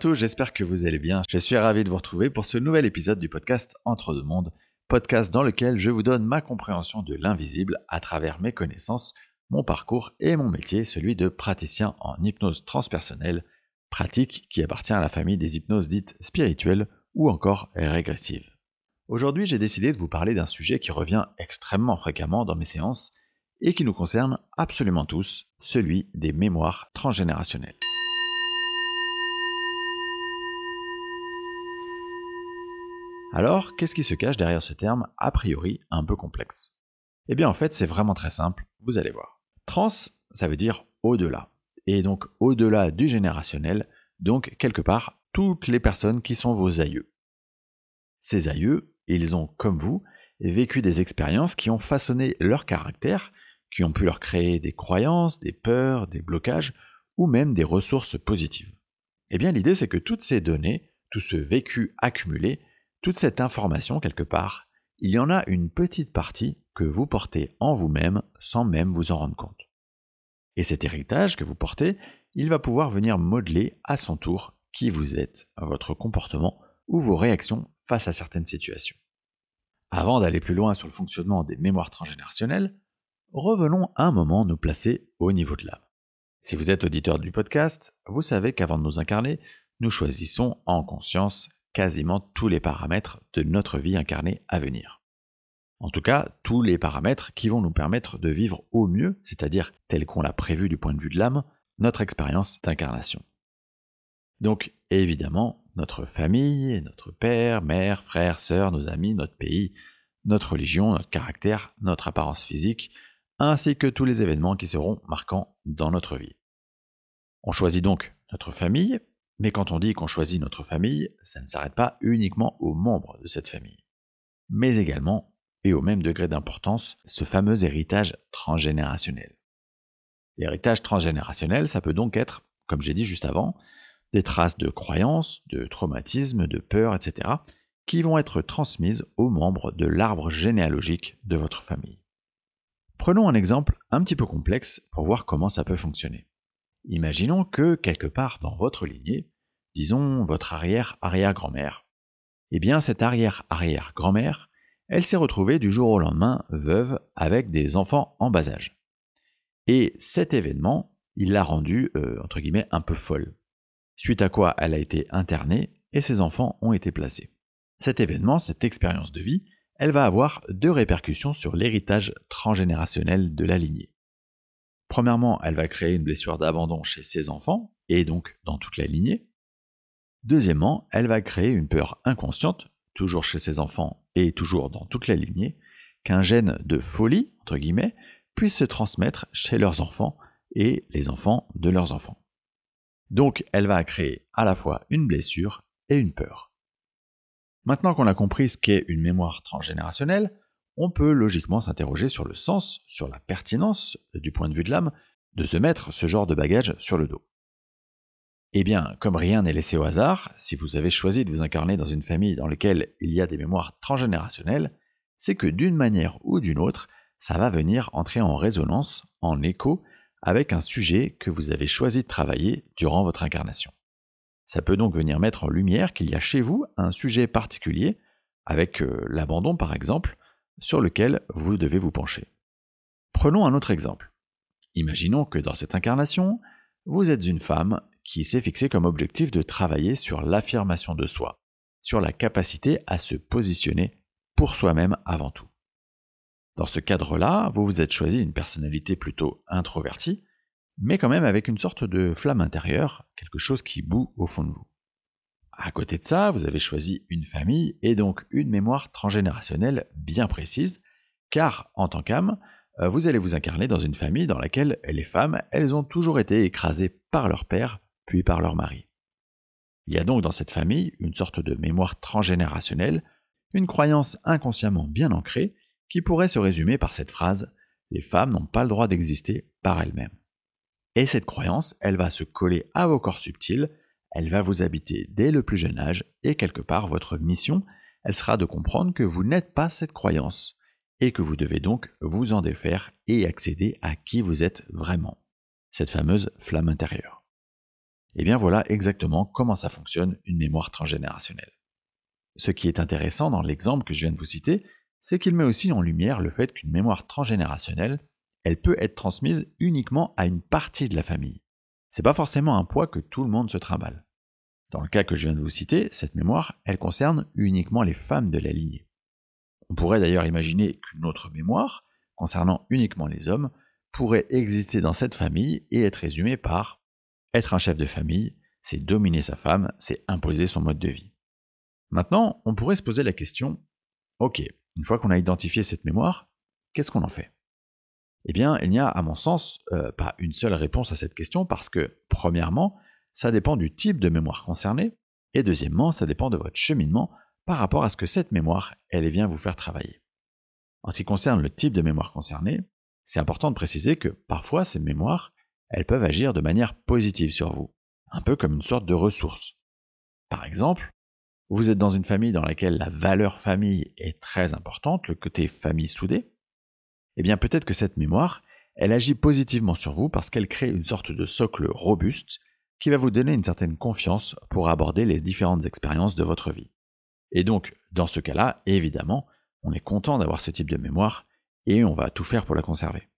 Tous, j'espère que vous allez bien. Je suis ravi de vous retrouver pour ce nouvel épisode du podcast Entre deux mondes, podcast dans lequel je vous donne ma compréhension de l'invisible à travers mes connaissances, mon parcours et mon métier, celui de praticien en hypnose transpersonnelle, pratique qui appartient à la famille des hypnoses dites spirituelles ou encore régressives. Aujourd'hui, j'ai décidé de vous parler d'un sujet qui revient extrêmement fréquemment dans mes séances et qui nous concerne absolument tous, celui des mémoires transgénérationnelles. Alors, qu'est-ce qui se cache derrière ce terme a priori un peu complexe? Eh bien en fait, c'est vraiment très simple, vous allez voir. Trans, ça veut dire au-delà. Et donc au-delà du générationnel, donc quelque part toutes les personnes qui sont vos aïeux. Ces aïeux, ils ont, comme vous, vécu des expériences qui ont façonné leur caractère, qui ont pu leur créer des croyances, des peurs, des blocages, ou même des ressources positives. Eh bien l'idée c'est que toutes ces données, tout ce vécu accumulé, toute cette information, quelque part, il y en a une petite partie que vous portez en vous-même sans même vous en rendre compte. Et cet héritage que vous portez, il va pouvoir venir modeler à son tour qui vous êtes, votre comportement ou vos réactions face à certaines situations. Avant d'aller plus loin sur le fonctionnement des mémoires transgénérationnelles, revenons un moment nous placer au niveau de l'âme. Si vous êtes auditeur du podcast, vous savez qu'avant de nous incarner, nous choisissons en conscience quasiment tous les paramètres de notre vie incarnée à venir. En tout cas, tous les paramètres qui vont nous permettre de vivre au mieux, c'est-à-dire tel qu'on l'a prévu du point de vue de l'âme, notre expérience d'incarnation. Donc, évidemment, notre famille, notre père, mère, frère, sœur, nos amis, notre pays, notre religion, notre caractère, notre apparence physique, ainsi que tous les événements qui seront marquants dans notre vie. On choisit donc notre famille mais quand on dit qu'on choisit notre famille, ça ne s'arrête pas uniquement aux membres de cette famille, mais également, et au même degré d'importance, ce fameux héritage transgénérationnel. L'héritage transgénérationnel, ça peut donc être, comme j'ai dit juste avant, des traces de croyances, de traumatismes, de peurs, etc., qui vont être transmises aux membres de l'arbre généalogique de votre famille. Prenons un exemple un petit peu complexe pour voir comment ça peut fonctionner. Imaginons que quelque part dans votre lignée, disons votre arrière-arrière-grand-mère, eh bien cette arrière-arrière-grand-mère, elle s'est retrouvée du jour au lendemain veuve avec des enfants en bas âge. Et cet événement, il l'a rendue, euh, entre guillemets, un peu folle. Suite à quoi elle a été internée et ses enfants ont été placés. Cet événement, cette expérience de vie, elle va avoir deux répercussions sur l'héritage transgénérationnel de la lignée. Premièrement, elle va créer une blessure d'abandon chez ses enfants, et donc dans toute la lignée. Deuxièmement, elle va créer une peur inconsciente, toujours chez ses enfants et toujours dans toute la lignée, qu'un gène de folie, entre guillemets, puisse se transmettre chez leurs enfants et les enfants de leurs enfants. Donc elle va créer à la fois une blessure et une peur. Maintenant qu'on a compris ce qu'est une mémoire transgénérationnelle, on peut logiquement s'interroger sur le sens, sur la pertinence, du point de vue de l'âme, de se mettre ce genre de bagage sur le dos. Eh bien, comme rien n'est laissé au hasard, si vous avez choisi de vous incarner dans une famille dans laquelle il y a des mémoires transgénérationnelles, c'est que d'une manière ou d'une autre, ça va venir entrer en résonance, en écho, avec un sujet que vous avez choisi de travailler durant votre incarnation. Ça peut donc venir mettre en lumière qu'il y a chez vous un sujet particulier, avec euh, l'abandon par exemple, sur lequel vous devez vous pencher. Prenons un autre exemple. Imaginons que dans cette incarnation, vous êtes une femme qui s'est fixée comme objectif de travailler sur l'affirmation de soi, sur la capacité à se positionner pour soi-même avant tout. Dans ce cadre-là, vous vous êtes choisi une personnalité plutôt introvertie, mais quand même avec une sorte de flamme intérieure, quelque chose qui bout au fond de vous. À côté de ça, vous avez choisi une famille et donc une mémoire transgénérationnelle bien précise, car en tant qu'âme, euh, vous allez vous incarner dans une famille dans laquelle les femmes, elles ont toujours été écrasées par leur père, puis par leur mari. Il y a donc dans cette famille une sorte de mémoire transgénérationnelle, une croyance inconsciemment bien ancrée, qui pourrait se résumer par cette phrase Les femmes n'ont pas le droit d'exister par elles-mêmes. Et cette croyance, elle va se coller à vos corps subtils, elle va vous habiter dès le plus jeune âge et quelque part votre mission, elle sera de comprendre que vous n'êtes pas cette croyance et que vous devez donc vous en défaire et accéder à qui vous êtes vraiment, cette fameuse flamme intérieure. Eh bien voilà exactement comment ça fonctionne une mémoire transgénérationnelle. Ce qui est intéressant dans l'exemple que je viens de vous citer, c'est qu'il met aussi en lumière le fait qu'une mémoire transgénérationnelle, elle peut être transmise uniquement à une partie de la famille. C'est pas forcément un poids que tout le monde se trimballe. Dans le cas que je viens de vous citer, cette mémoire, elle concerne uniquement les femmes de la lignée. On pourrait d'ailleurs imaginer qu'une autre mémoire, concernant uniquement les hommes, pourrait exister dans cette famille et être résumée par être un chef de famille, c'est dominer sa femme, c'est imposer son mode de vie. Maintenant, on pourrait se poser la question, ok, une fois qu'on a identifié cette mémoire, qu'est-ce qu'on en fait? Eh bien, il n'y a, à mon sens, euh, pas une seule réponse à cette question parce que, premièrement, ça dépend du type de mémoire concernée, et deuxièmement, ça dépend de votre cheminement par rapport à ce que cette mémoire, elle vient vous faire travailler. En ce qui concerne le type de mémoire concernée, c'est important de préciser que parfois ces mémoires, elles peuvent agir de manière positive sur vous, un peu comme une sorte de ressource. Par exemple, vous êtes dans une famille dans laquelle la valeur famille est très importante, le côté famille soudée, eh bien peut-être que cette mémoire, elle agit positivement sur vous parce qu'elle crée une sorte de socle robuste qui va vous donner une certaine confiance pour aborder les différentes expériences de votre vie. Et donc, dans ce cas-là, évidemment, on est content d'avoir ce type de mémoire et on va tout faire pour la conserver.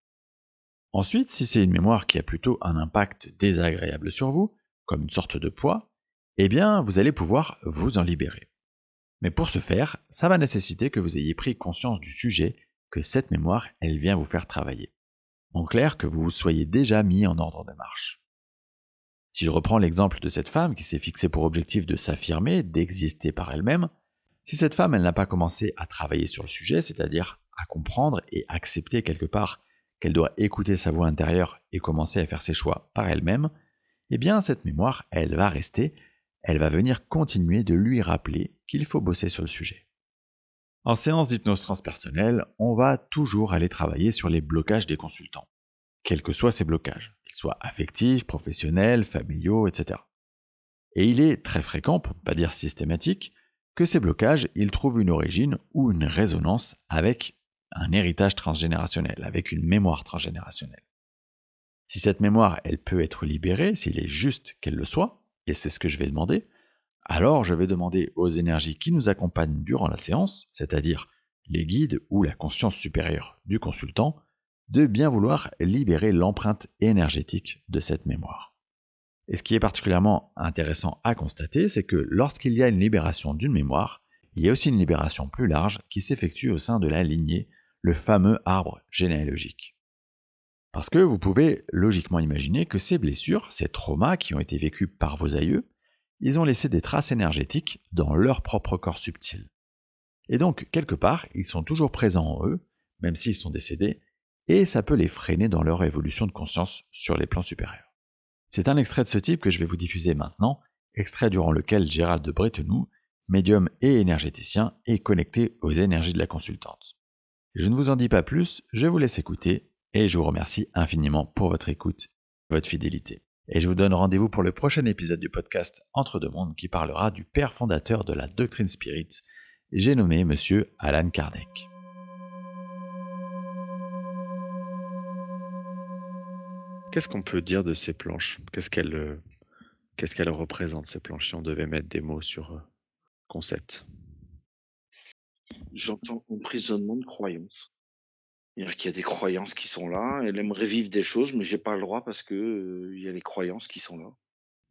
Ensuite, si c'est une mémoire qui a plutôt un impact désagréable sur vous, comme une sorte de poids, eh bien, vous allez pouvoir vous en libérer. Mais pour ce faire, ça va nécessiter que vous ayez pris conscience du sujet, que cette mémoire, elle vient vous faire travailler. En clair, que vous soyez déjà mis en ordre de marche. Si je reprends l'exemple de cette femme qui s'est fixée pour objectif de s'affirmer, d'exister par elle-même, si cette femme, elle n'a pas commencé à travailler sur le sujet, c'est-à-dire à comprendre et accepter quelque part qu'elle doit écouter sa voix intérieure et commencer à faire ses choix par elle-même, eh bien cette mémoire, elle va rester, elle va venir continuer de lui rappeler qu'il faut bosser sur le sujet. En séance d'hypnose transpersonnelle, on va toujours aller travailler sur les blocages des consultants, quels que soient ces blocages, qu'ils soient affectifs, professionnels, familiaux, etc. Et il est très fréquent, pour ne pas dire systématique, que ces blocages, ils trouvent une origine ou une résonance avec un héritage transgénérationnel, avec une mémoire transgénérationnelle. Si cette mémoire, elle peut être libérée, s'il est juste qu'elle le soit, et c'est ce que je vais demander, alors je vais demander aux énergies qui nous accompagnent durant la séance, c'est-à-dire les guides ou la conscience supérieure du consultant, de bien vouloir libérer l'empreinte énergétique de cette mémoire. Et ce qui est particulièrement intéressant à constater, c'est que lorsqu'il y a une libération d'une mémoire, il y a aussi une libération plus large qui s'effectue au sein de la lignée, le fameux arbre généalogique. Parce que vous pouvez logiquement imaginer que ces blessures, ces traumas qui ont été vécus par vos aïeux, ils ont laissé des traces énergétiques dans leur propre corps subtil. Et donc, quelque part, ils sont toujours présents en eux, même s'ils sont décédés, et ça peut les freiner dans leur évolution de conscience sur les plans supérieurs. C'est un extrait de ce type que je vais vous diffuser maintenant, extrait durant lequel Gérald de Bretenoux, médium et énergéticien, est connecté aux énergies de la consultante. Je ne vous en dis pas plus, je vous laisse écouter et je vous remercie infiniment pour votre écoute, votre fidélité. Et je vous donne rendez-vous pour le prochain épisode du podcast Entre deux mondes qui parlera du père fondateur de la doctrine spirit, j'ai nommé monsieur Alan Kardec. Qu'est-ce qu'on peut dire de ces planches? Qu'est-ce qu'elles euh, qu'est-ce qu'elles représentent, ces planches, si on devait mettre des mots sur euh, concept? J'entends emprisonnement de croyances. C'est-à-dire qu'il y a des croyances qui sont là, elle aimerait vivre des choses, mais j'ai pas le droit parce que euh, il y a les croyances qui sont là.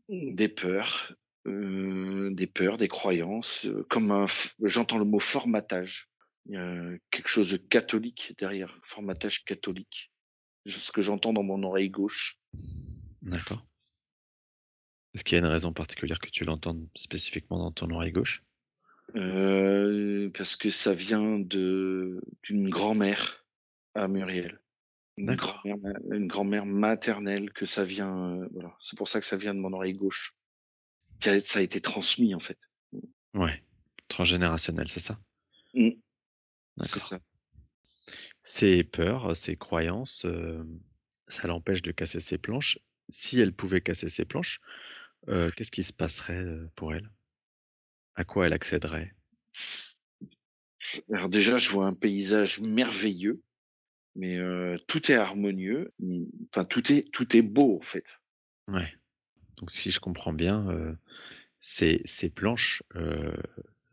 Des peurs, des peurs, des croyances, comme un, j'entends le mot formatage. Il y a quelque chose de catholique derrière, formatage catholique ce que j'entends dans mon oreille gauche. D'accord. Est-ce qu'il y a une raison particulière que tu l'entends spécifiquement dans ton oreille gauche? Parce que ça vient de d'une grand-mère à Muriel. Une grand-mère, une grand-mère maternelle que ça vient. Euh, voilà, c'est pour ça que ça vient de mon oreille gauche. Ça a été transmis en fait. Ouais, transgénérationnel, c'est ça? Mmh. C'est ça. Ses peurs, ses croyances, ça l'empêche de casser ses planches. Si elle pouvait casser ses planches, qu'est-ce qui se passerait, pour elle? À quoi elle accéderait? Alors déjà, je vois un paysage merveilleux, mais tout est harmonieux, enfin tout est tout est beau, en fait. Ouais. Donc si je comprends bien, euh, ces, ces planches, euh,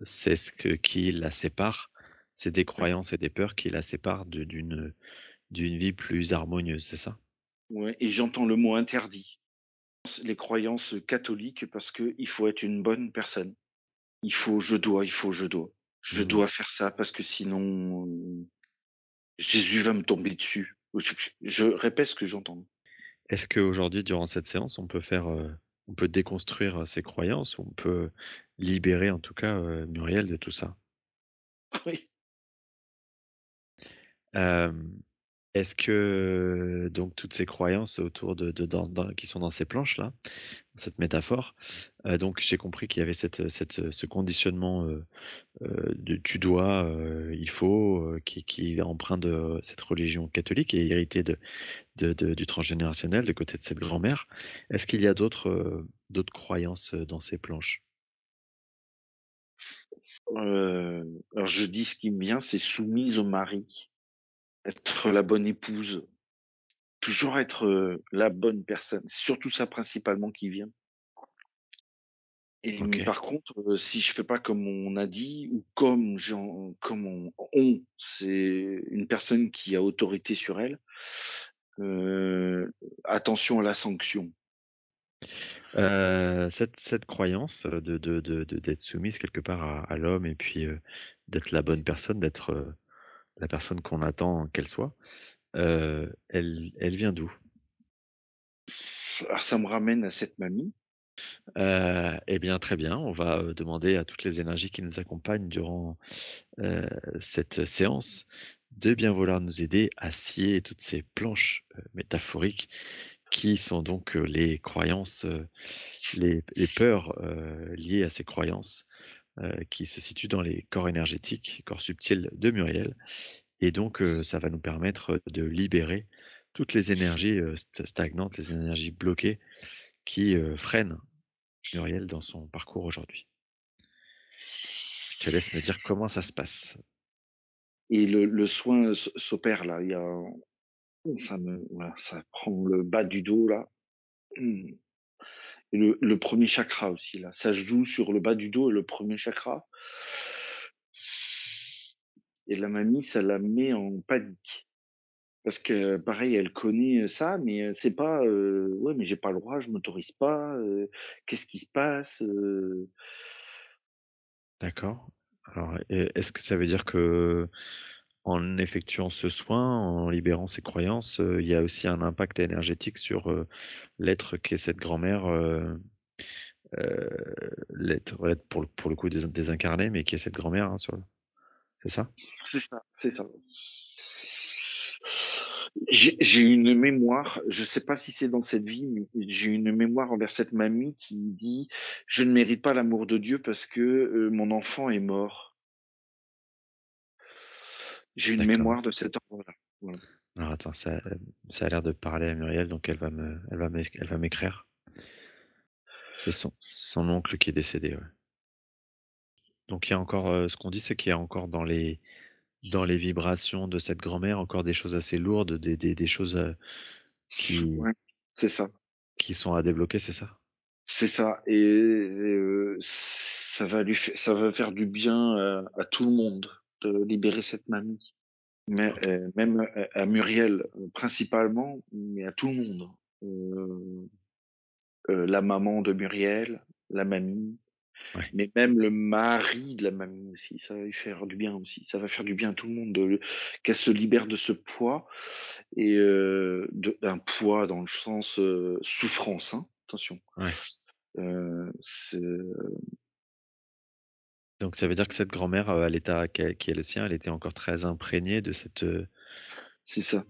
c'est ce que, qui la sépare, c'est des croyances et des peurs qui la séparent d'une d'une vie plus harmonieuse, c'est ça? Ouais, et j'entends le mot interdit. Les croyances catholiques parce que il faut être une bonne personne. Il faut, je dois, il faut, je dois. Je Mhm. dois faire ça parce que sinon Jésus va me tomber dessus. Je, répète ce que j'entends. Est-ce qu'aujourd'hui, durant cette séance, on peut faire, euh, on peut déconstruire euh, ces croyances, ou on peut libérer en tout cas euh, Muriel de tout ça? Oui. Euh, Est-ce que donc toutes ces croyances autour de, qui sont dans ces planches là, cette métaphore, euh, donc j'ai compris qu'il y avait cette, ce conditionnement euh, euh, de tu dois, euh, il faut, euh, qui, est empreint de cette religion catholique et hérité de, du transgénérationnel de côté de cette grand-mère. Est-ce qu'il y a d'autres euh, d'autres croyances euh, dans ces planches? Euh, alors je dis ce qui me vient, c'est soumise au mari, être la bonne épouse, toujours être la bonne personne. C'est surtout ça principalement qui vient. Et Ok. mais par contre, euh, si je fais pas comme on a dit ou comme j'en, comme on, on, c'est une personne qui a autorité sur elle. euh, attention à la sanction. Euh, cette, cette croyance de, de, de, de- d'être soumise quelque part à, à l'homme et puis d'être la bonne personne, d'être la personne qu'on attend qu'elle soit, euh, elle, elle vient d'où? Alors ça me ramène à cette mamie. Euh, eh bien, très bien. On va euh, demander à toutes les énergies qui nous accompagnent durant euh, cette séance de bien vouloir nous aider à scier toutes ces planches métaphoriques qui sont donc les croyances, les, les peurs liées à ces croyances qui se situent dans les corps énergétiques, corps subtils de Muriel. Et donc, euh, ça va nous permettre de libérer toutes les énergies euh, st- stagnantes, les énergies bloquées qui euh, freinent Muriel dans son parcours aujourd'hui. Je te laisse me dire comment ça se passe. Et le, soin s'opère là. A, ça prend le bas du dos là. Le, premier chakra aussi là. Ça joue sur le bas du dos et le premier chakra. Et la mamie, ça la met en panique. Parce que pareil, elle connaît ça, mais c'est pas euh, ouais, mais j'ai pas le droit, je m'autorise pas. euh, Qu'est-ce qui se passe euh, D'accord. Alors, est-ce que ça veut dire que en effectuant ce soin, en libérant ces croyances, euh, il y a aussi un impact énergétique sur euh, l'être qu'est cette grand-mère, euh, euh, l'être pour, le- coup dés- désincarné, mais qui est cette grand-mère, hein, c'est ça? C'est ça, c'est ça. J'ai une mémoire, je sais pas si c'est dans cette vie, mais j'ai une mémoire envers cette mamie qui dit je ne mérite pas l'amour de Dieu parce que mon enfant est mort. J'ai une mémoire de cet ordre-là. Voilà. Alors attends, ça, ça a l'air de parler à Muriel, donc elle va me, elle va m'éc- elle va m'écrire. C'est son, son oncle qui est décédé, ouais. Donc il y a encore, euh, ce qu'on dit, c'est qu'il y a encore dans les, dans les vibrations de cette grand-mère encore des choses assez lourdes, des, des, des choses euh, qui, Ouais, c'est ça. qui sont à débloquer, c'est ça? C'est ça. Et, et, euh, ça va lui fa- ça va faire du bien euh, à tout le monde de libérer cette mamie. Mais euh, même à, à Muriel euh, principalement, mais à tout le monde. Euh, euh, la maman de Muriel, la mamie, Ouais. mais même le mari de la mamie aussi, ça va lui faire du bien aussi. Ça va faire du bien à tout le monde de qu'elle se libère de ce poids et euh, d'un poids dans le sens euh, souffrance. Hein, attention. Ouais. Euh, Donc ça veut dire que cette grand-mère, euh, à l'état qui est le sien, elle était encore très imprégnée de cette, euh, c'est ça.